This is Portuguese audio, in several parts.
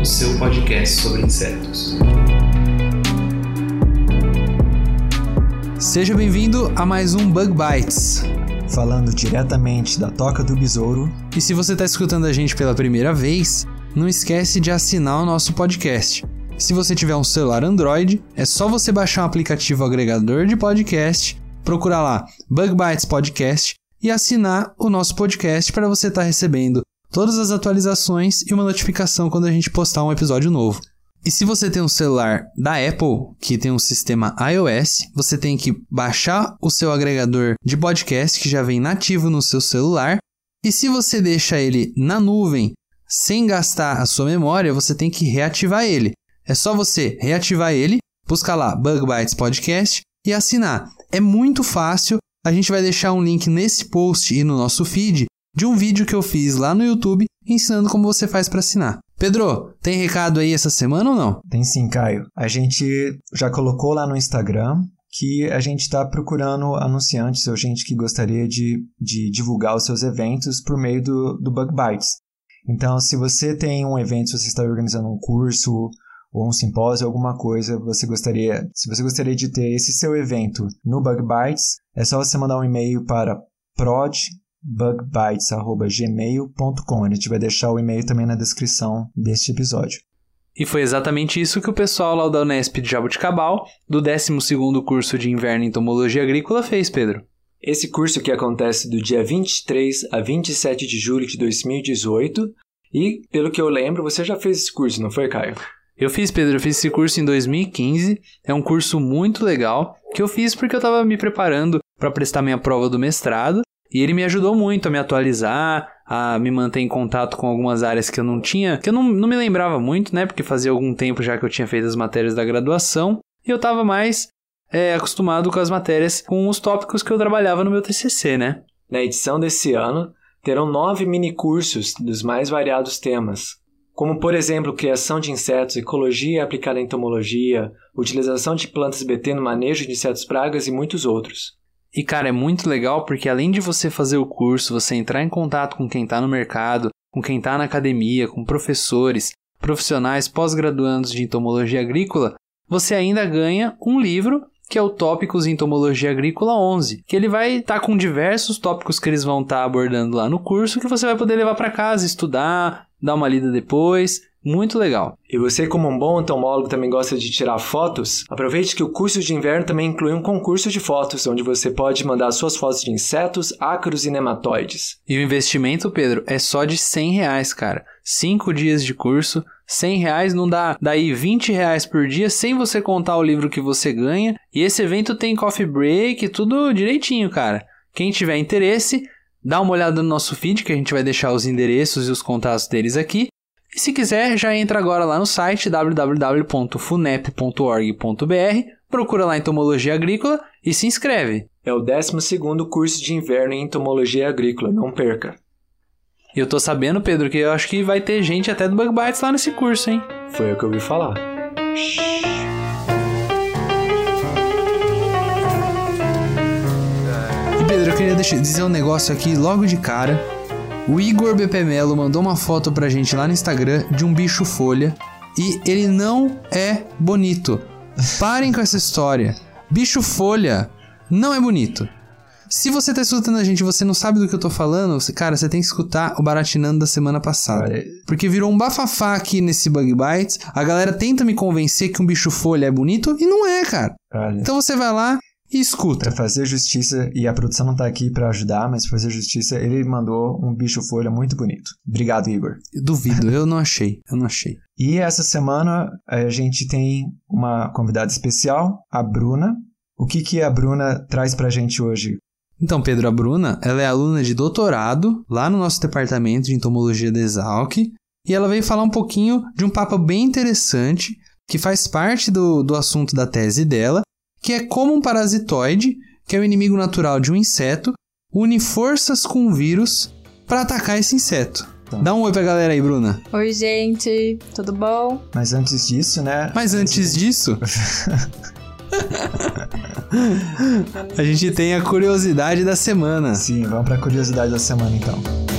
o seu podcast sobre insetos. Seja bem-vindo a mais um Bug Bites. falando diretamente da Toca do Besouro. E se você está escutando a gente pela primeira vez, não esquece de assinar o nosso podcast. Se você tiver um celular Android, é só você baixar o aplicativo agregador de podcast, procurar lá Bug Bites Podcast e assinar o nosso podcast para você estar recebendo todas as atualizações e uma notificação quando a gente postar um episódio novo. E se você tem um celular da Apple, que tem um sistema iOS, você tem que baixar o seu agregador de podcast que já vem nativo no seu celular. E se você deixa ele na nuvem sem gastar a sua memória, você tem que reativar ele. É só você reativar ele, buscar lá Bug Bites Podcast e assinar. É muito fácil. A gente vai deixar um link nesse post e no nosso feed de um vídeo que eu fiz lá no YouTube ensinando como você faz para assinar. Pedro, tem recado aí essa semana ou não? Tem sim, Caio. A gente já colocou lá no Instagram que a gente está procurando anunciantes ou gente que gostaria de, de divulgar os seus eventos por meio do, do Bug Bites. Então, se você tem um evento, se você está organizando um curso ou um simpósio, alguma coisa, você gostaria, se você gostaria de ter esse seu evento no Bug Bites, é só você mandar um e-mail para prodbugbites@gmail.com. A gente vai deixar o e-mail também na descrição deste episódio. E foi exatamente isso que o pessoal lá da Unesp de Jaboticabal, do 12º curso de Inverno em Entomologia Agrícola, fez, Pedro. Esse curso que acontece do dia 23 a 27 de julho de 2018. E, pelo que eu lembro, você já fez esse curso, não foi, Caio? Eu fiz, Pedro, eu fiz esse curso em 2015. É um curso muito legal que eu fiz porque eu estava me preparando para prestar minha prova do mestrado. E ele me ajudou muito a me atualizar, a me manter em contato com algumas áreas que eu não tinha, que eu não, não me lembrava muito, né? Porque fazia algum tempo já que eu tinha feito as matérias da graduação. E eu estava mais é, acostumado com as matérias, com os tópicos que eu trabalhava no meu TCC, né? Na edição desse ano, terão nove minicursos dos mais variados temas, como, por exemplo, criação de insetos, ecologia aplicada à entomologia, utilização de plantas BT no manejo de insetos pragas e muitos outros. E cara, é muito legal porque além de você fazer o curso, você entrar em contato com quem está no mercado, com quem está na academia, com professores, profissionais pós-graduandos de entomologia agrícola, você ainda ganha um livro que é o Tópicos em Entomologia Agrícola 11, que ele vai estar com diversos tópicos que eles vão estar abordando lá no curso que você vai poder levar para casa, estudar, dar uma lida depois. Muito legal. E você, como um bom entomólogo, também gosta de tirar fotos? Aproveite que o curso de inverno também inclui um concurso de fotos, onde você pode mandar suas fotos de insetos, ácaros e nematóides. E o investimento, Pedro, é só de 100 reais, cara. Cinco dias de curso, 100 reais não dá daí 20 reais por dia sem você contar o livro que você ganha. E esse evento tem coffee break, tudo direitinho, cara. Quem tiver interesse, dá uma olhada no nosso feed, que a gente vai deixar os endereços e os contatos deles aqui. E se quiser, já entra agora lá no site www.funep.org.br, procura lá Entomologia Agrícola e se inscreve. É o 12º curso de inverno em entomologia agrícola, não perca. E eu tô sabendo, Pedro, que eu acho que vai ter gente até do Bug Bites lá nesse curso, hein? Foi o que eu ouvi falar. E Pedro, eu queria deixar- dizer um negócio aqui logo de cara. O Igor BP Melo mandou uma foto pra gente lá no Instagram de um bicho folha e ele não é bonito. Parem com essa história. Bicho folha não é bonito. Se você tá escutando a gente e você não sabe do que eu tô falando, cara, você tem que escutar o Baratinando da semana passada. Porque virou um bafafá aqui nesse Bug Bites. A galera tenta me convencer que um bicho folha é bonito e não é, cara. olha, Então você vai lá e escuta. Pra fazer justiça, e a produção não tá aqui pra ajudar, mas pra fazer justiça, ele mandou um bicho folha muito bonito. Obrigado, Igor. Eu duvido, eu não achei, eu não achei. E essa semana a gente tem uma convidada especial, a Bruna. O que, que a Bruna traz pra gente hoje? Então, Pedro, a Bruna, ela é aluna de doutorado lá no nosso departamento de entomologia da Exalc. e ela veio falar um pouquinho de um papo bem interessante que faz parte do, do assunto da tese dela, que é como um parasitoide, que é o inimigo natural de um inseto, une forças com um vírus para atacar esse inseto. Dá um oi pra galera aí, Bruna. Oi, gente, tudo bom? Mas antes disso, né? Mas antes disso, a gente tem a curiosidade da semana. Sim, vamos pra curiosidade da semana então.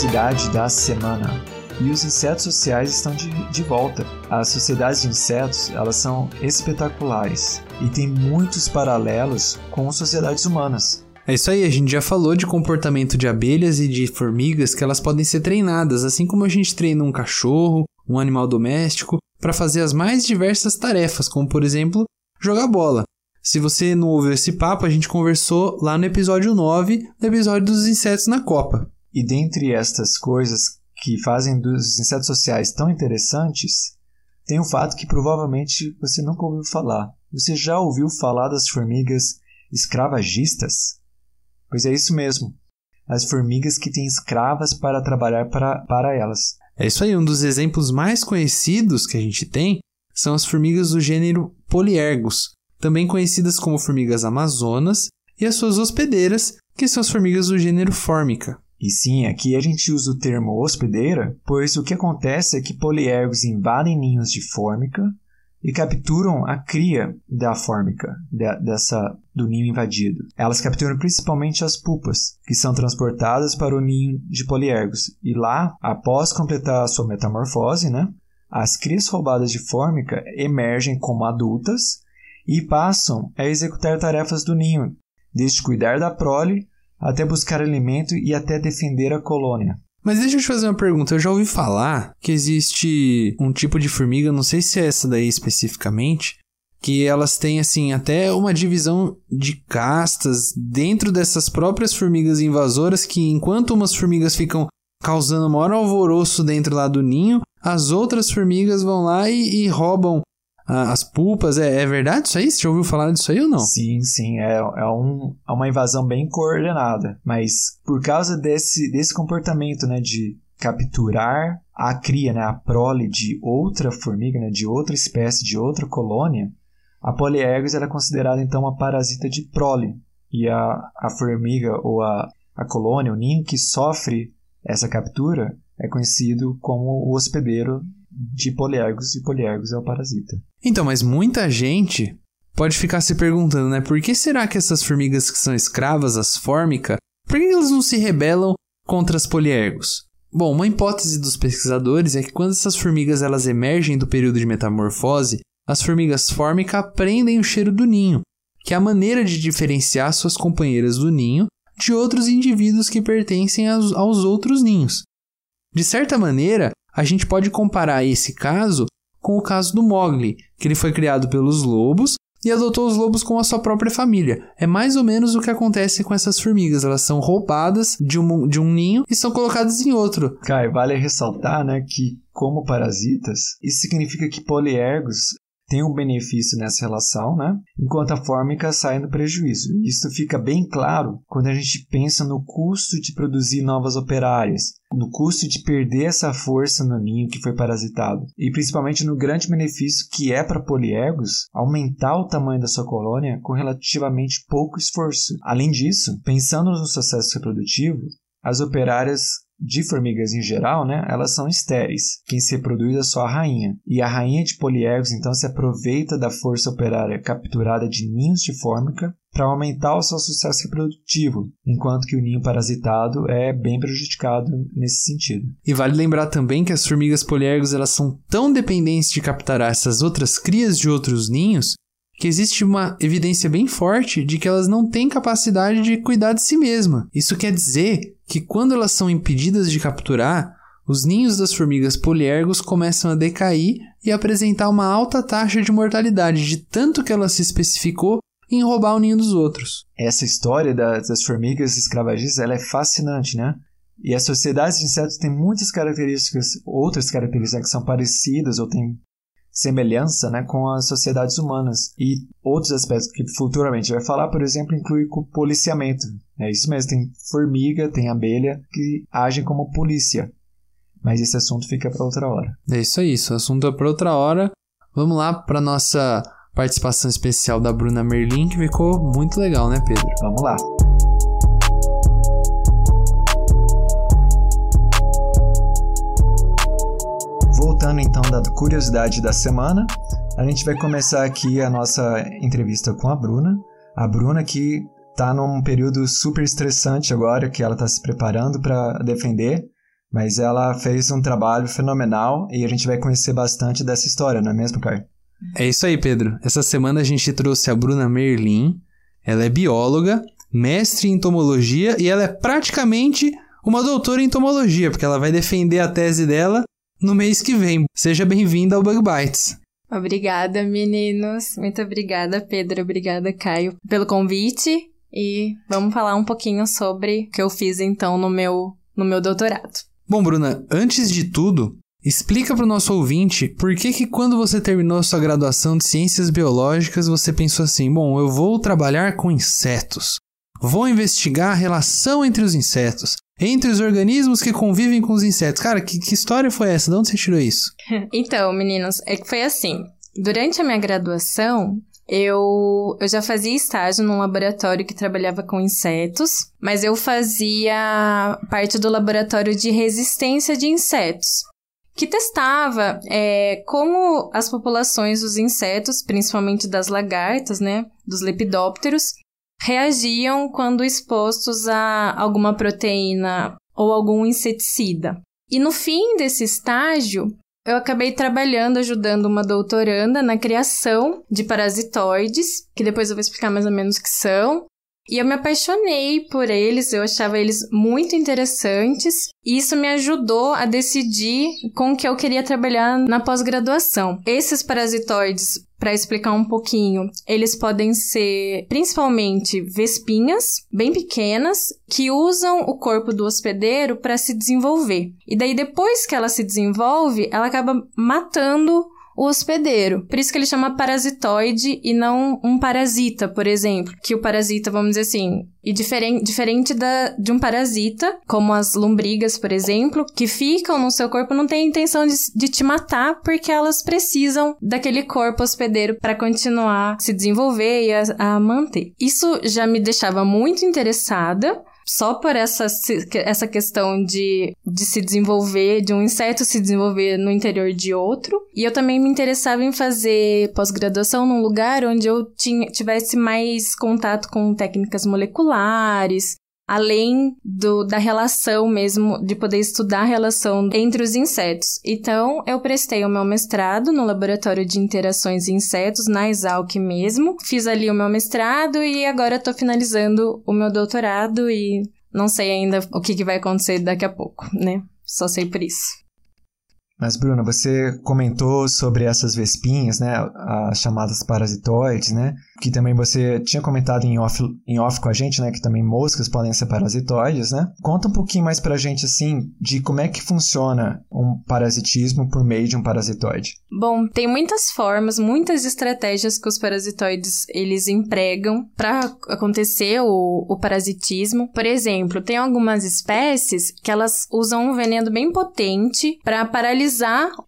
Curiosidade da semana. E os insetos sociais estão de, de volta. As sociedades de insetos, elas são espetaculares e tem muitos paralelos com sociedades humanas. É isso aí, a gente já falou de comportamento de abelhas e de formigas que elas podem ser treinadas, assim como a gente treina um cachorro, um animal doméstico, para fazer as mais diversas tarefas, como por exemplo, jogar bola. Se você não ouviu esse papo, a gente conversou lá no episódio 9, no episódio dos insetos na Copa. E dentre estas coisas que fazem dos insetos sociais tão interessantes, tem o fato que provavelmente você nunca ouviu falar. Você já ouviu falar das formigas escravagistas? Pois é isso mesmo. As formigas que têm escravas para trabalhar para, para elas. É isso aí, um dos exemplos mais conhecidos que a gente tem são as formigas do gênero Poliergus, também conhecidas como formigas amazonas, e as suas hospedeiras, que são as formigas do gênero Formica. E sim, aqui a gente usa o termo hospedeira, pois o que acontece é que poliergos invadem ninhos de fórmica e capturam a cria da fórmica, de, dessa, do ninho invadido. Elas capturam principalmente as pupas, que são transportadas para o ninho de poliergos. E lá, após completar a sua metamorfose, né, as crias roubadas de fórmica emergem como adultas e passam a executar tarefas do ninho, desde cuidar da prole até buscar alimento e até defender a colônia. Mas deixa eu te fazer uma pergunta. Eu já ouvi falar que existe um tipo de formiga, não sei se é essa daí especificamente, que elas têm assim até uma divisão de castas dentro dessas próprias formigas invasoras que enquanto umas formigas ficam causando maior alvoroço dentro lá do ninho, as outras formigas vão lá e, e roubam as pulpas. É, é, verdade isso aí? Você já ouviu falar disso aí ou não? Sim, sim. É, é, um, é uma invasão bem coordenada. Mas por causa desse, desse comportamento, né, de capturar a cria, né, a prole de outra formiga, né, de outra espécie, de outra colônia, a Polyergus era considerada então uma parasita de prole. E a, a formiga ou a, a colônia, o ninho que sofre essa captura, é conhecido como o hospedeiro de Poliergos e Poliergos é o parasita. Então, mas muita gente pode ficar se perguntando, né? Por que será que essas formigas que são escravas, as fórmica, por que elas não se rebelam contra as Poliergos? Bom, uma hipótese dos pesquisadores é que quando essas formigas elas emergem do período de metamorfose, as formigas fórmica aprendem o cheiro do ninho, que é a maneira de diferenciar suas companheiras do ninho de outros indivíduos que pertencem aos outros ninhos. De certa maneira, a gente pode comparar esse caso com o caso do Mogli, que ele foi criado pelos lobos e adotou os lobos com a sua própria família. É mais ou menos o que acontece com essas formigas. Elas são roubadas de um, de um ninho e são colocadas em outro. Kai, vale ressaltar né, que, como parasitas, isso significa que poliergos tem um benefício nessa relação, né? enquanto a fórmica sai no prejuízo. Isso fica bem claro quando a gente pensa no custo de produzir novas operárias, no custo de perder essa força no ninho que foi parasitado, e principalmente no grande benefício que é para poliergos aumentar o tamanho da sua colônia com relativamente pouco esforço. Além disso, pensando no sucesso reprodutivo, as operárias de formigas em geral, né, elas são estéreis. Quem se reproduz é só a rainha. E a rainha de poliergos então se aproveita da força operária capturada de ninhos de fórmica para aumentar o seu sucesso reprodutivo, enquanto que o ninho parasitado é bem prejudicado nesse sentido. E vale lembrar também que as formigas poliergos elas são tão dependentes de capturar essas outras crias de outros ninhos que existe uma evidência bem forte de que elas não têm capacidade de cuidar de si mesma. Isso quer dizer que quando elas são impedidas de capturar, os ninhos das formigas poliergos começam a decair e apresentar uma alta taxa de mortalidade, de tanto que ela se especificou em roubar o ninho dos outros. Essa história das formigas escravagistas ela é fascinante, né? E as sociedades de insetos têm muitas características, outras características que são parecidas ou têm semelhança né, com as sociedades humanas. E outros aspectos que futuramente vai falar, por exemplo, inclui o policiamento. É isso mesmo, tem formiga, tem abelha que agem como polícia. Mas esse assunto fica para outra hora. É isso aí, isso assunto é para outra hora. Vamos lá para nossa participação especial da Bruna Merlin, que ficou muito legal, né, Pedro? Vamos lá. Voltando então da curiosidade da semana, a gente vai começar aqui a nossa entrevista com a Bruna. A Bruna que está num período super estressante agora, que ela está se preparando para defender, mas ela fez um trabalho fenomenal e a gente vai conhecer bastante dessa história, não é mesmo, Caio? É isso aí, Pedro. Essa semana a gente trouxe a Bruna Merlin. Ela é bióloga, mestre em entomologia e ela é praticamente uma doutora em entomologia, porque ela vai defender a tese dela no mês que vem. Seja bem-vinda ao Bug Bites. Obrigada, meninos. Muito obrigada, Pedro. Obrigada, Caio, pelo convite. E vamos falar um pouquinho sobre o que eu fiz então no meu, no meu doutorado. Bom, Bruna, antes de tudo, explica para o nosso ouvinte por que que quando você terminou a sua graduação de Ciências Biológicas você pensou assim, bom, eu vou trabalhar com insetos. Vou investigar a relação entre os insetos, entre os organismos que convivem com os insetos. Cara, que, que história foi essa? De onde você tirou isso? Então, meninos, é que foi assim. Durante a minha graduação, eu, eu já fazia estágio num laboratório que trabalhava com insetos, mas eu fazia parte do laboratório de resistência de insetos, que testava é, como as populações dos insetos, principalmente das lagartas, né, dos lepidópteros, reagiam quando expostos a alguma proteína ou algum inseticida. E no fim desse estágio, eu acabei trabalhando, ajudando uma doutoranda na criação de parasitoides, que depois eu vou explicar mais ou menos o que são. E eu me apaixonei por eles, eu achava eles muito interessantes, e isso me ajudou a decidir com o que eu queria trabalhar na pós-graduação. Esses parasitoides para explicar um pouquinho, eles podem ser principalmente vespinhas, bem pequenas, que usam o corpo do hospedeiro para se desenvolver. E daí, depois que ela se desenvolve, ela acaba matando o hospedeiro. Por isso que ele chama parasitoide e não um parasita, por exemplo. Que o parasita, vamos dizer assim, e diferente, diferente da, de um parasita, como as lombrigas, por exemplo, que ficam no seu corpo, não tem intenção de, de te matar porque elas precisam daquele corpo hospedeiro para continuar se desenvolver e a, a manter. Isso já me deixava muito interessada só por essa, essa questão de, de se desenvolver, de um inseto se desenvolver no interior de outro. E eu também me interessava em fazer pós-graduação num lugar onde eu tinha, tivesse mais contato com técnicas moleculares, além do, da relação mesmo, de poder estudar a relação entre os insetos. Então, eu prestei o meu mestrado no Laboratório de Interações Insetos, na Exalc mesmo. Fiz ali o meu mestrado e agora estou finalizando o meu doutorado e não sei ainda o que, que vai acontecer daqui a pouco, né? Só sei por isso. Mas, Bruna, você comentou sobre essas vespinhas, né? As chamadas parasitoides, né? Que também você tinha comentado em off, em off com a gente, né? Que também moscas podem ser parasitoides, né? Conta um pouquinho mais pra gente, assim, de como é que funciona um parasitismo por meio de um parasitoide. Bom, tem muitas formas, muitas estratégias que os parasitoides, eles empregam para acontecer o, o parasitismo. Por exemplo, tem algumas espécies que elas usam um veneno bem potente para paralisar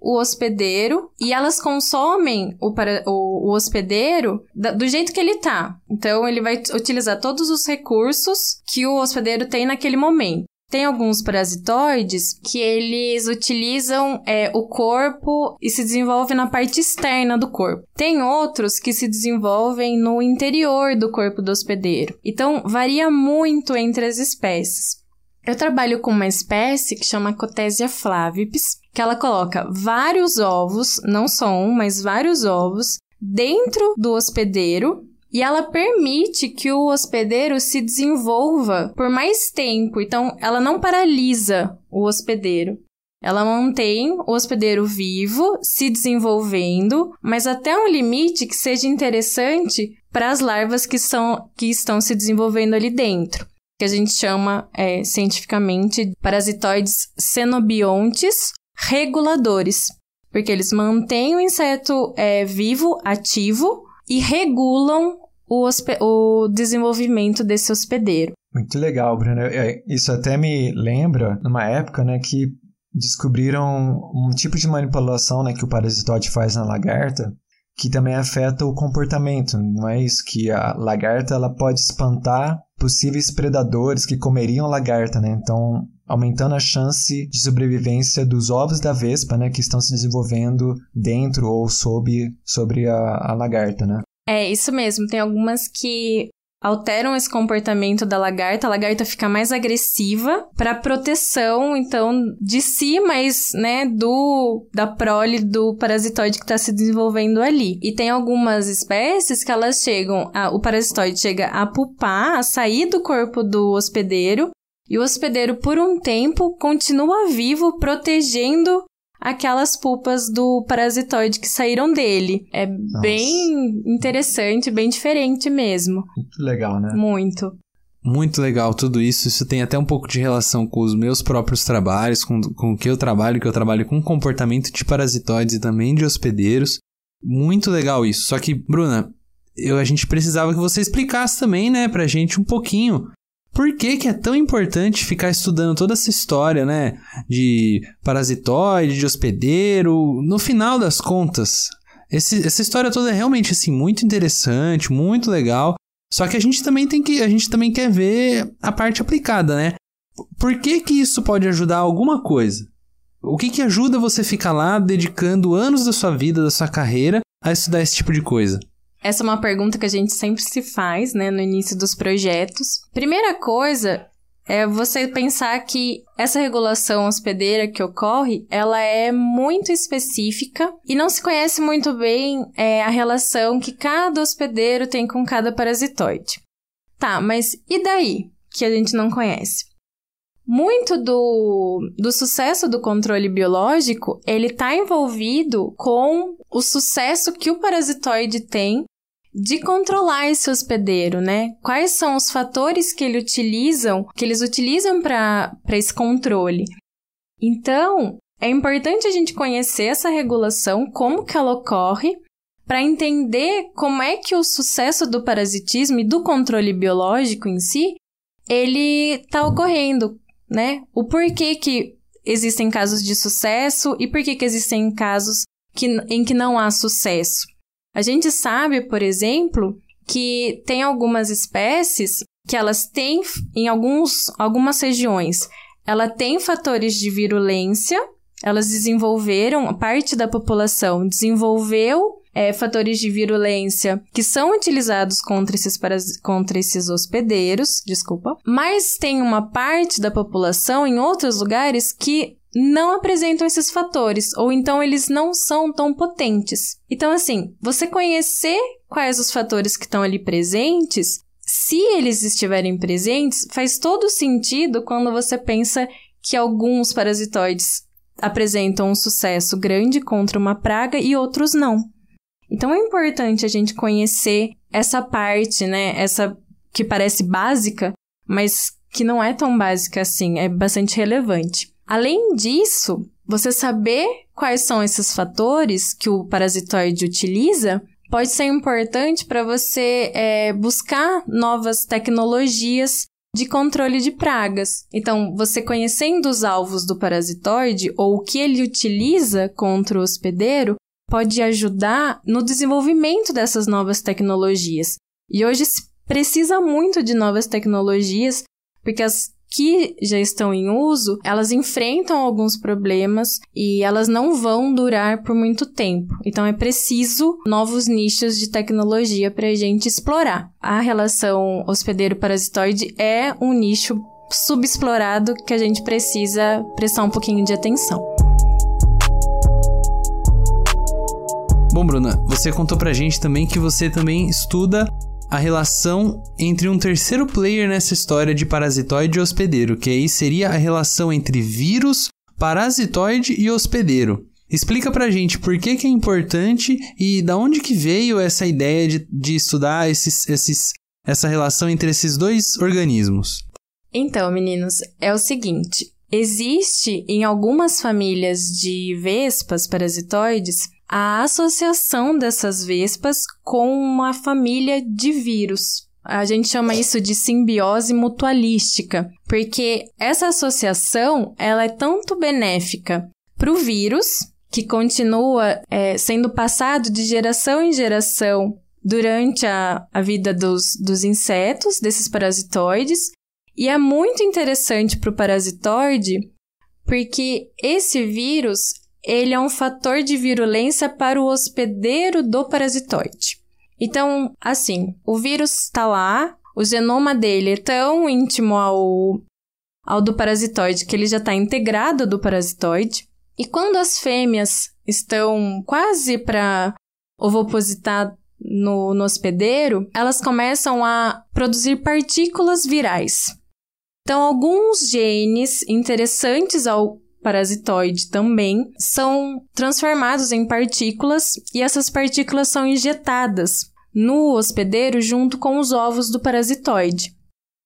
o hospedeiro e elas consomem o, para, o, o hospedeiro da, do jeito que ele tá. Então, ele vai utilizar todos os recursos que o hospedeiro tem naquele momento. Tem alguns parasitoides que eles utilizam é, o corpo e se desenvolvem na parte externa do corpo. Tem outros que se desenvolvem no interior do corpo do hospedeiro. Então, varia muito entre as espécies. Eu trabalho com uma espécie que chama Cotesia flavipes, que ela coloca vários ovos, não só um, mas vários ovos, dentro do hospedeiro e ela permite que o hospedeiro se desenvolva por mais tempo. Então, ela não paralisa o hospedeiro. Ela mantém o hospedeiro vivo, se desenvolvendo, mas até um limite que seja interessante para as larvas que, são, que estão se desenvolvendo ali dentro, que a gente chama é, cientificamente parasitoides cenobiontes reguladores. porque eles mantêm o inseto é, vivo, ativo e regulam o, o desenvolvimento desse hospedeiro. Muito legal, Bruno. É, isso até me lembra numa época, né, que descobriram um tipo de manipulação, né, que o parasitóide faz na lagarta, que também afeta o comportamento. Não é isso que a lagarta ela pode espantar possíveis predadores que comeriam a lagarta, né? Então, aumentando a chance de sobrevivência dos ovos da vespa, né, que estão se desenvolvendo dentro ou sob sobre a, a lagarta, né? É, isso mesmo. Tem algumas que alteram esse comportamento da lagarta, a lagarta fica mais agressiva para proteção, então, de si, mas, né, do da prole do parasitoide que está se desenvolvendo ali. E tem algumas espécies que elas chegam, a, o parasitoide chega a pupar, a sair do corpo do hospedeiro, e o hospedeiro, por um tempo, continua vivo, protegendo aquelas pulpas do parasitoide que saíram dele. É Nossa. bem interessante, bem diferente mesmo. Muito legal, né? Muito. Muito legal tudo isso. Isso tem até um pouco de relação com os meus próprios trabalhos, com, com o que eu trabalho, que eu trabalho com comportamento de parasitoides e também de hospedeiros. Muito legal isso. Só que, Bruna, eu, a gente precisava que você explicasse também, né, pra gente um pouquinho por que, que é tão importante ficar estudando toda essa história, né? De parasitoide, de hospedeiro. No final das contas, esse, essa história toda é realmente assim muito interessante, muito legal. Só que a gente também tem que, a gente também quer ver a parte aplicada, né? Por que que isso pode ajudar alguma coisa? O que que ajuda você ficar lá dedicando anos da sua vida, da sua carreira a estudar esse tipo de coisa? Essa é uma pergunta que a gente sempre se faz, né, no início dos projetos. Primeira coisa é você pensar que essa regulação hospedeira que ocorre, ela é muito específica e não se conhece muito bem é, a relação que cada hospedeiro tem com cada parasitoide. Tá, mas e daí que a gente não conhece? Muito do, do sucesso do controle biológico, ele está envolvido com o sucesso que o parasitoide tem de controlar esse hospedeiro, né? Quais são os fatores que ele utilizam, que eles utilizam para esse controle? Então, é importante a gente conhecer essa regulação, como que ela ocorre, para entender como é que o sucesso do parasitismo e do controle biológico em si, ele está ocorrendo, né? O porquê que existem casos de sucesso e por que que existem casos que, em que não há sucesso. A gente sabe, por exemplo, que tem algumas espécies que elas têm em alguns, algumas regiões, ela tem fatores de virulência, elas desenvolveram, parte da população desenvolveu é, fatores de virulência que são utilizados contra esses, contra esses hospedeiros, desculpa, mas tem uma parte da população em outros lugares que não apresentam esses fatores, ou então eles não são tão potentes. Então, assim, você conhecer quais os fatores que estão ali presentes, se eles estiverem presentes, faz todo sentido quando você pensa que alguns parasitoides apresentam um sucesso grande contra uma praga e outros não. Então é importante a gente conhecer essa parte, né? Essa que parece básica, mas que não é tão básica assim, é bastante relevante. Além disso, você saber quais são esses fatores que o parasitoide utiliza pode ser importante para você é, buscar novas tecnologias de controle de pragas. Então, você conhecendo os alvos do parasitoide ou o que ele utiliza contra o hospedeiro pode ajudar no desenvolvimento dessas novas tecnologias. E hoje se precisa muito de novas tecnologias, porque as que já estão em uso, elas enfrentam alguns problemas e elas não vão durar por muito tempo. Então é preciso novos nichos de tecnologia para a gente explorar. A relação hospedeiro-parasitoide é um nicho subexplorado que a gente precisa prestar um pouquinho de atenção. Bom, Bruna, você contou pra gente também que você também estuda a relação entre um terceiro player nessa história de parasitoide e hospedeiro, que aí seria a relação entre vírus, parasitoide e hospedeiro. Explica pra gente por que, que é importante e da onde que veio essa ideia de, de estudar esses, esses, essa relação entre esses dois organismos. Então, meninos, é o seguinte: existe em algumas famílias de vespas parasitoides a associação dessas vespas com uma família de vírus. A gente chama isso de simbiose mutualística, porque essa associação ela é tanto benéfica para o vírus, que continua é, sendo passado de geração em geração durante a, a vida dos, dos insetos, desses parasitoides, e é muito interessante para o parasitoide, porque esse vírus ele é um fator de virulência para o hospedeiro do parasitoide. Então, assim, o vírus está lá, o genoma dele é tão íntimo ao, ao do parasitoide que ele já está integrado do parasitoide. E quando as fêmeas estão quase para ovopositar no, no hospedeiro, elas começam a produzir partículas virais. Então, alguns genes interessantes ao parasitoide também são transformados em partículas e essas partículas são injetadas no hospedeiro junto com os ovos do parasitoide.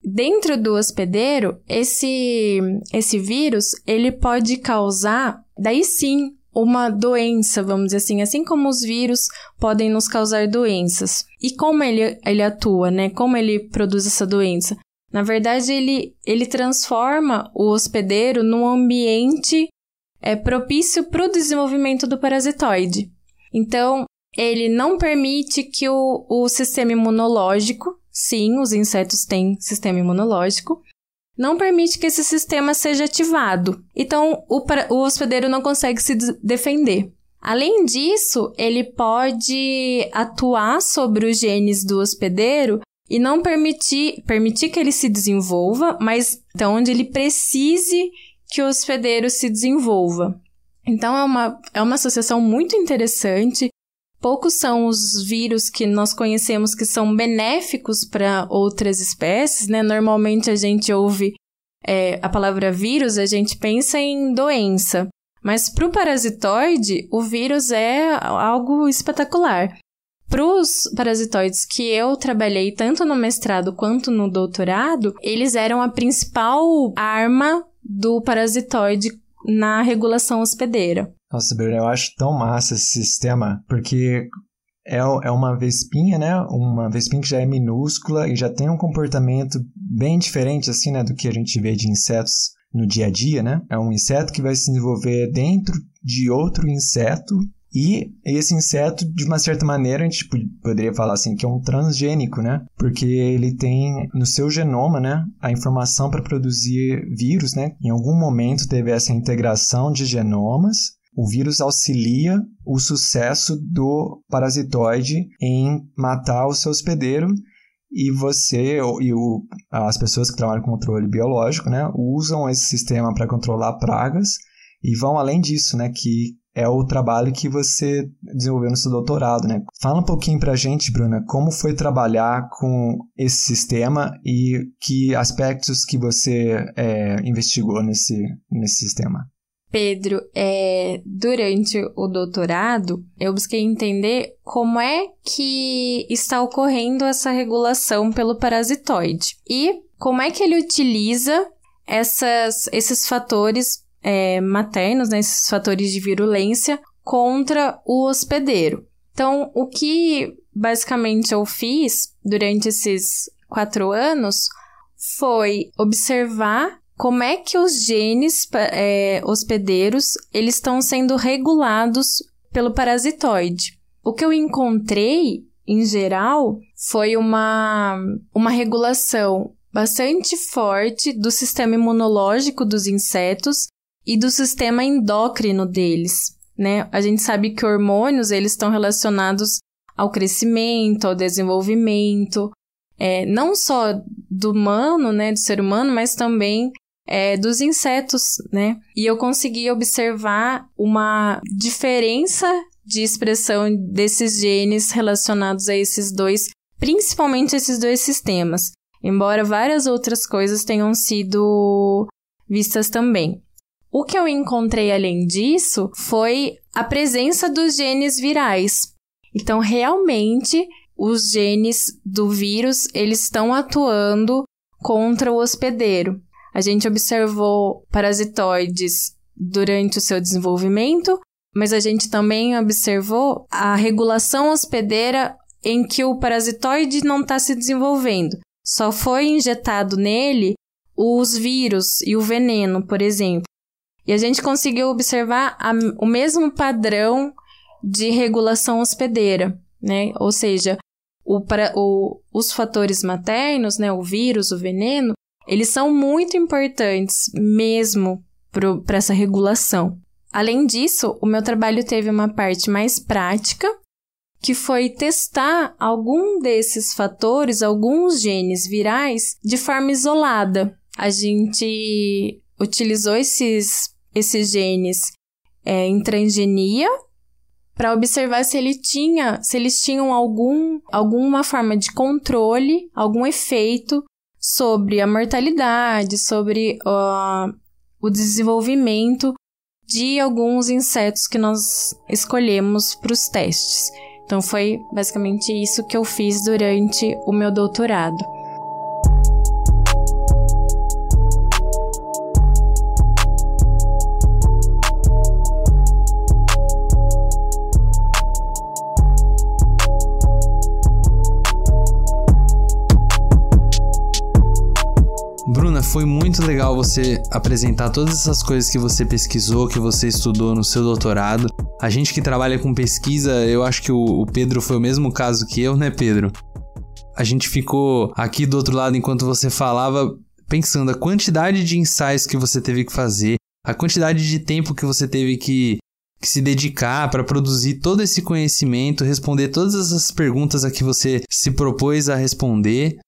Dentro do hospedeiro, esse, esse vírus ele pode causar, daí sim, uma doença, vamos dizer assim, assim como os vírus podem nos causar doenças. E como ele, ele atua, né? Como ele produz essa doença? Na verdade, ele, ele transforma o hospedeiro num ambiente é, propício para o desenvolvimento do parasitoide. Então, ele não permite que o, o sistema imunológico, sim, os insetos têm sistema imunológico, não permite que esse sistema seja ativado. Então, o, o hospedeiro não consegue se defender. Além disso, ele pode atuar sobre os genes do hospedeiro e não permitir, permitir que ele se desenvolva, mas então onde ele precise que o hospedeiro se desenvolva. Então é uma, é uma associação muito interessante. Poucos são os vírus que nós conhecemos que são benéficos para outras espécies, né? Normalmente a gente ouve é, a palavra vírus, a gente pensa em doença. Mas para o parasitoide, o vírus é algo espetacular. Para os parasitoides que eu trabalhei tanto no mestrado quanto no doutorado, eles eram a principal arma do parasitoide na regulação hospedeira. Nossa, Bruno, eu acho tão massa esse sistema, porque é, é uma vespinha, né? Uma vespinha que já é minúscula e já tem um comportamento bem diferente, assim, né? Do que a gente vê de insetos no dia a dia, né? É um inseto que vai se desenvolver dentro de outro inseto e esse inseto, de uma certa maneira, a gente poderia falar assim que é um transgênico, né? Porque ele tem no seu genoma, né, a informação para produzir vírus, né? Em algum momento teve essa integração de genomas. O vírus auxilia o sucesso do parasitoide em matar o seu hospedeiro e você e o, as pessoas que trabalham com controle biológico, né, usam esse sistema para controlar pragas e vão além disso, né, que é o trabalho que você desenvolveu no seu doutorado, né? Fala um pouquinho pra gente, Bruna, como foi trabalhar com esse sistema e que aspectos que você é, investigou nesse, nesse sistema. Pedro, é, durante o doutorado, eu busquei entender como é que está ocorrendo essa regulação pelo parasitoide e como é que ele utiliza essas, esses fatores é, maternos, né, esses fatores de virulência, contra o hospedeiro. Então, o que basicamente eu fiz durante esses quatro anos foi observar como é que os genes é, hospedeiros eles estão sendo regulados pelo parasitoide. O que eu encontrei, em geral, foi uma, uma regulação bastante forte do sistema imunológico dos insetos e do sistema endócrino deles, né? A gente sabe que hormônios eles estão relacionados ao crescimento, ao desenvolvimento, é, não só do humano, né, do ser humano, mas também é, dos insetos, né? E eu consegui observar uma diferença de expressão desses genes relacionados a esses dois, principalmente esses dois sistemas, embora várias outras coisas tenham sido vistas também. O que eu encontrei além disso foi a presença dos genes virais. Então, realmente, os genes do vírus, eles estão atuando contra o hospedeiro. a gente observou parasitoides durante o seu desenvolvimento, mas a gente também observou a regulação hospedeira em que o parasitoide não está se desenvolvendo. Só foi injetado nele os vírus e o veneno, por exemplo. E a gente conseguiu observar a, o mesmo padrão de regulação hospedeira, né? Ou seja, o, para, o, os fatores maternos, né? O vírus, o veneno, eles são muito importantes mesmo para essa regulação. Além disso, o meu trabalho teve uma parte mais prática, que foi testar algum desses fatores, alguns genes virais, de forma isolada. A gente utilizou esses, esses genes é, em transgenia para observar se ele tinha, se eles tinham algum, alguma forma de controle, algum efeito sobre a mortalidade, sobre uh, o desenvolvimento de alguns insetos que nós escolhemos para os testes. Então foi basicamente isso que eu fiz durante o meu doutorado. Foi muito legal você apresentar todas essas coisas que você pesquisou, que você estudou no seu doutorado. A gente que trabalha com pesquisa, eu acho que o, Pedro foi o mesmo caso que eu, né, Pedro? A gente ficou aqui do outro lado enquanto você falava, pensando a quantidade de ensaios que você teve que fazer, a quantidade de tempo que você teve que, que se dedicar para produzir todo esse conhecimento, responder todas essas perguntas a que você se propôs a responder.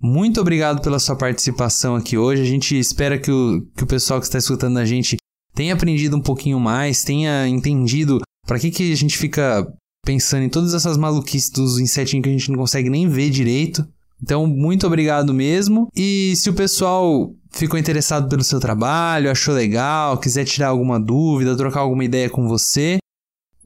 Muito obrigado pela sua participação aqui hoje. A gente espera que o, que o pessoal que está escutando a gente tenha aprendido um pouquinho mais, tenha entendido para que, que a gente fica pensando em todas essas maluquices dos insetinhos que a gente não consegue nem ver direito. Então, muito obrigado mesmo. E se o pessoal ficou interessado pelo seu trabalho, achou legal, quiser tirar alguma dúvida, trocar alguma ideia com você,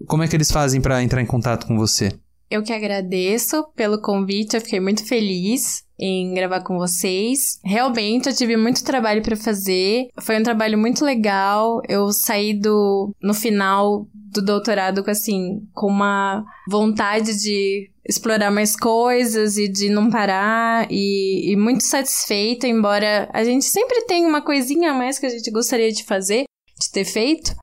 como é que eles fazem para entrar em contato com você? Eu que agradeço pelo convite, eu fiquei muito feliz em gravar com vocês. Realmente eu tive muito trabalho para fazer. Foi um trabalho muito legal. Eu saí do no final do doutorado com assim, com uma vontade de explorar mais coisas e de não parar e, e muito satisfeita, embora a gente sempre tenha uma coisinha a mais que a gente gostaria de fazer, de ter feito,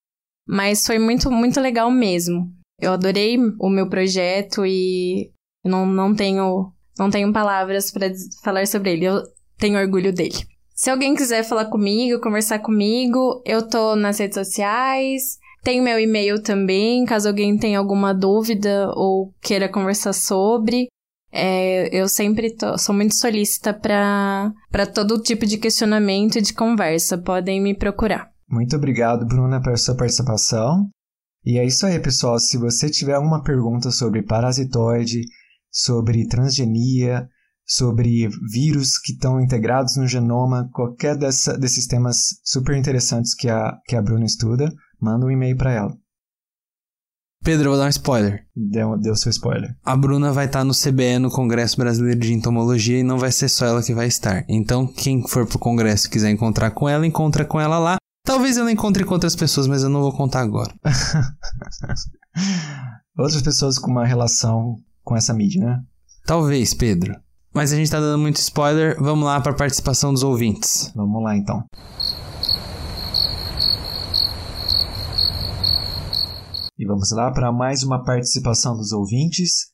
mas foi muito muito legal mesmo. Eu adorei o meu projeto e não, não tenho não tenho palavras para falar sobre ele. Eu tenho orgulho dele. Se alguém quiser falar comigo, conversar comigo, eu tô nas redes sociais. Tenho meu e-mail também, caso alguém tenha alguma dúvida ou queira conversar sobre. É, eu sempre tô, sou muito solícita para todo tipo de questionamento e de conversa. Podem me procurar. Muito obrigado, Bruna, pela sua participação. E é isso aí, pessoal. Se você tiver alguma pergunta sobre parasitoide, sobre transgenia, sobre vírus que estão integrados no genoma, qualquer dessa, desses temas super interessantes que a, que a Bruna estuda, manda um e-mail para ela. Pedro, eu vou dar um spoiler. Deu, deu seu spoiler. A Bruna vai estar no CBE, no Congresso Brasileiro de Entomologia, e não vai ser só ela que vai estar. Então, quem for pro congresso e quiser encontrar com ela, encontra com ela lá. Talvez eu não encontre com outras pessoas, mas eu não vou contar agora. outras pessoas com uma relação com essa mídia, né? Talvez, Pedro. Mas a gente tá dando muito spoiler. Vamos lá para a participação dos ouvintes. Vamos lá então. E vamos lá para mais uma participação dos ouvintes.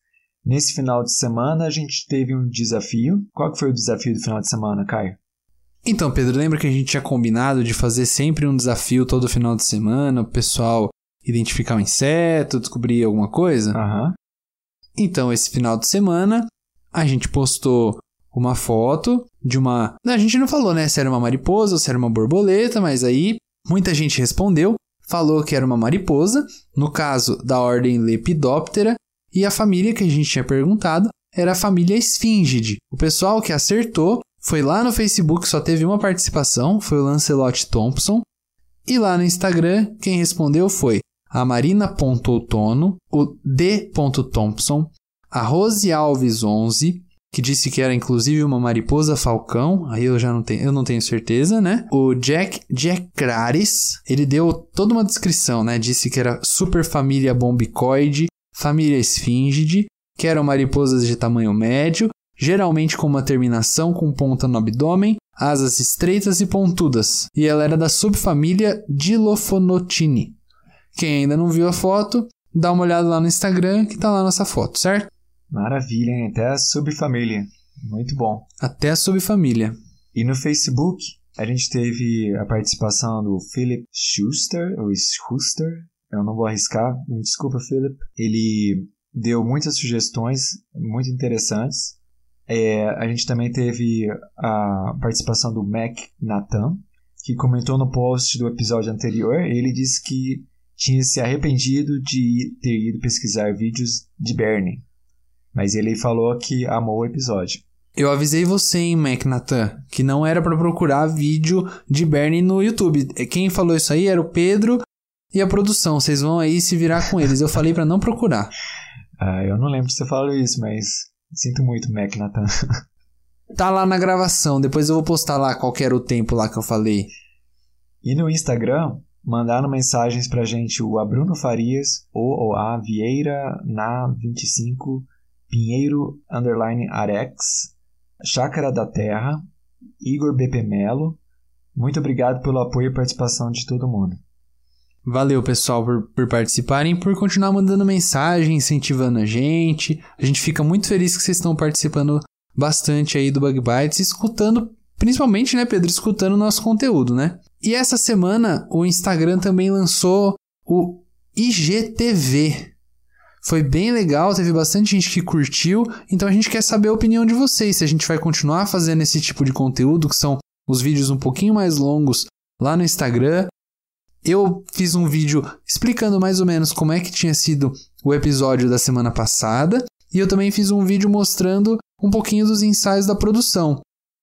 Nesse final de semana a gente teve um desafio. Qual que foi o desafio do final de semana, Caio? Então, Pedro, lembra que a gente tinha combinado de fazer sempre um desafio todo final de semana, o pessoal identificar um inseto, descobrir alguma coisa? Aham. Uhum. Então, esse final de semana, a gente postou uma foto de uma. A gente não falou, né, se era uma mariposa ou se era uma borboleta, mas aí muita gente respondeu, falou que era uma mariposa, no caso da ordem Lepidoptera, e a família que a gente tinha perguntado era a família Esfingide. O pessoal que acertou foi lá no Facebook, só teve uma participação, foi o Lancelot Thompson. E lá no Instagram, quem respondeu foi a Marina.outono, o D.Thompson, a Rose Alves 11, que disse que era inclusive uma mariposa falcão, aí eu já não tenho, eu não tenho certeza, né? O Jack Jackraris, ele deu toda uma descrição, né? Disse que era super família bombicoide, família esfíngide, que eram mariposas de tamanho médio, geralmente com uma terminação com ponta no abdômen, asas estreitas e pontudas, e ela era da subfamília Dilophonotidae. Quem ainda não viu a foto, dá uma olhada lá no Instagram que tá lá nossa foto, certo? Maravilha, hein? Até a subfamília. Muito bom. Até a subfamília. E no Facebook, a gente teve a participação do Philip Schuster, ou Schuster, eu não vou arriscar, me desculpa, Philip. Ele deu muitas sugestões muito interessantes. É, a gente também teve a participação do Mac Nathan, que comentou no post do episódio anterior. Ele disse que tinha se arrependido de ter ido pesquisar vídeos de Bernie, mas ele falou que amou o episódio. Eu avisei você, hein, Mac Nathan, que não era para procurar vídeo de Bernie no YouTube. Quem falou isso aí era o Pedro e a produção. Vocês vão aí se virar com eles. Eu falei para não procurar. Ah, eu não lembro se você falou isso, mas sinto muito, Mac Nathan. Tá lá na gravação. Depois eu vou postar lá qual era o tempo lá que eu falei. E no Instagram, mandaram mensagens pra gente o Abruno Farias ou o A Vieira na 25 Pinheiro underline Arex, Chácara da Terra, Igor BP Melo. Muito obrigado pelo apoio e participação de todo mundo. Valeu, pessoal, por, por participarem, por continuar mandando mensagem, incentivando a gente. A gente fica muito feliz que vocês estão participando bastante aí do Bug Bites, escutando, principalmente, né, Pedro, escutando o nosso conteúdo, né? E essa semana o Instagram também lançou o IGTV. Foi bem legal, teve bastante gente que curtiu, então a gente quer saber a opinião de vocês, se a gente vai continuar fazendo esse tipo de conteúdo, que são os vídeos um pouquinho mais longos lá no Instagram. Eu fiz um vídeo explicando mais ou menos como é que tinha sido o episódio da semana passada, e eu também fiz um vídeo mostrando um pouquinho dos ensaios da produção.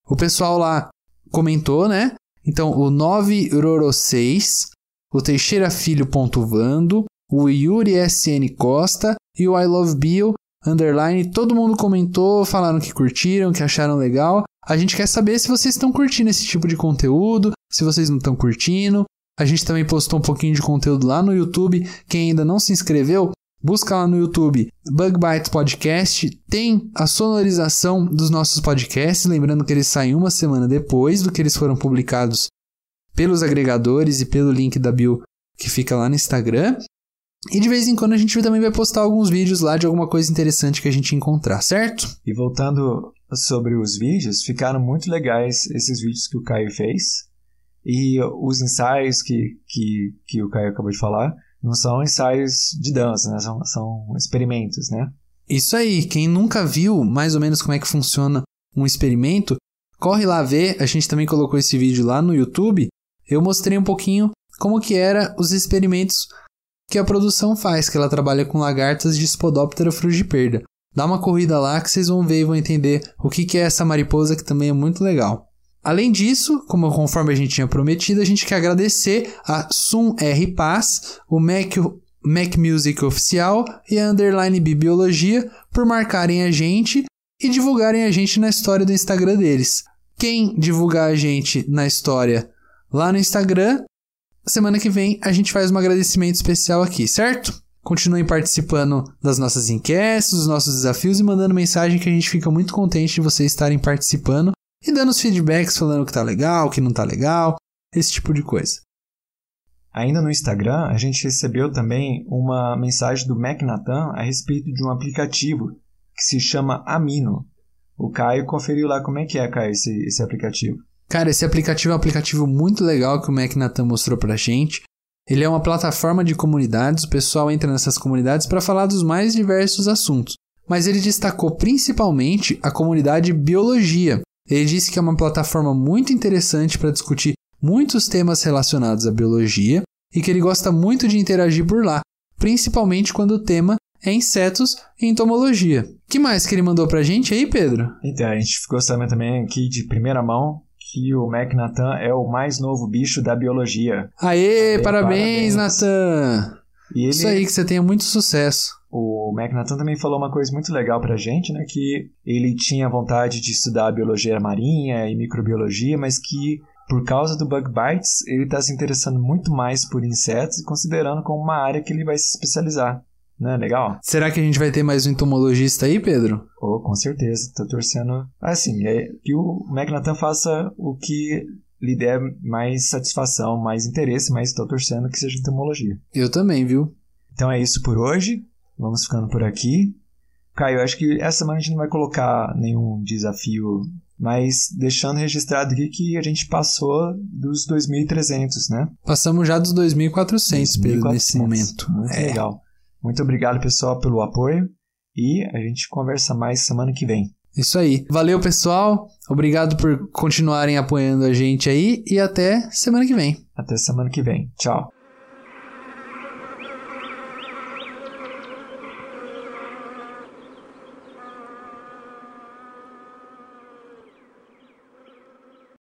O pessoal lá comentou, né? Então, o 9 Roro 6, o Teixeira Filho ponto Vando, o Yuri SN Costa e o I Love Bill underline. Todo mundo comentou, falaram que curtiram, que acharam legal. A gente quer saber se vocês estão curtindo esse tipo de conteúdo, se vocês não estão curtindo. A gente também postou um pouquinho de conteúdo lá no YouTube. Quem ainda não se inscreveu, busca lá no YouTube Bug Bites Podcast. Tem a sonorização dos nossos podcasts, lembrando que eles saem uma semana depois do que eles foram publicados pelos agregadores e pelo link da bio que fica lá no Instagram. E de vez em quando a gente também vai postar alguns vídeos lá de alguma coisa interessante que a gente encontrar, certo? E voltando sobre os vídeos, ficaram muito legais esses vídeos que o Caio fez. E os ensaios que, que, que o Caio acabou de falar não são ensaios de dança, né? São, são experimentos, né? Isso aí, quem nunca viu mais ou menos como é que funciona um experimento, corre lá ver. A gente também colocou esse vídeo lá no YouTube. Eu mostrei um pouquinho como que era os experimentos que a produção faz, que ela trabalha com lagartas de Spodoptera frugiperda. Dá uma corrida lá que vocês vão ver e vão entender o que, que é essa mariposa que também é muito legal. Além disso, como conforme a gente tinha prometido, a gente quer agradecer a Sun R Paz, o Mac, Mac Music Oficial e a Underline Bibliologia por marcarem a gente e divulgarem a gente na história do Instagram deles. Quem divulgar a gente na história lá no Instagram semana que vem a gente faz um agradecimento especial aqui, certo? Continuem participando das nossas enquetes, dos nossos desafios e mandando mensagem que a gente fica muito contente de vocês estarem participando e dando os feedbacks falando que tá legal, que não tá legal, esse tipo de coisa. Ainda no Instagram, a gente recebeu também uma mensagem do Mac Nathan a respeito de um aplicativo que se chama Amino. O Caio conferiu lá como é que é, Caio, esse, esse aplicativo. Cara, esse aplicativo é um aplicativo muito legal que o Mac Nathan mostrou pra gente. Ele é uma plataforma de comunidades, o pessoal entra nessas comunidades para falar dos mais diversos assuntos. Mas ele destacou principalmente a comunidade biologia. Ele disse que é uma plataforma muito interessante para discutir muitos temas relacionados à biologia e que ele gosta muito de interagir por lá, principalmente quando o tema é insetos e entomologia. que mais que ele mandou pra gente aí, Pedro? Então, a gente ficou sabendo também aqui de primeira mão que o Mac Nathan é o mais novo bicho da biologia. Aê, Aê parabéns, parabéns. Nathan! Ele... Isso aí, que você tenha muito sucesso. O McNaughton também falou uma coisa muito legal pra gente, né? Que ele tinha vontade de estudar biologia marinha e microbiologia, mas que por causa do Bug Bites, ele está se interessando muito mais por insetos e considerando como uma área que ele vai se especializar. Né? Legal? Será que a gente vai ter mais um entomologista aí, Pedro? Oh, com certeza. Tô torcendo. Assim, é que o McNaughton faça o que lhe der mais satisfação, mais interesse, mas estou torcendo que seja entomologia. Eu também, viu? Então é isso por hoje. Vamos ficando por aqui. Caio, acho que essa semana a gente não vai colocar nenhum desafio, mas deixando registrado aqui que a gente passou dos 2.300, né? Passamos já dos 2.400, Pedro, 2.400. nesse momento. Muito É. legal. Muito obrigado, pessoal, pelo apoio e a gente conversa mais semana que vem. Isso aí. Valeu, pessoal. Obrigado por continuarem apoiando a gente aí e até semana que vem. Até semana que vem. Tchau.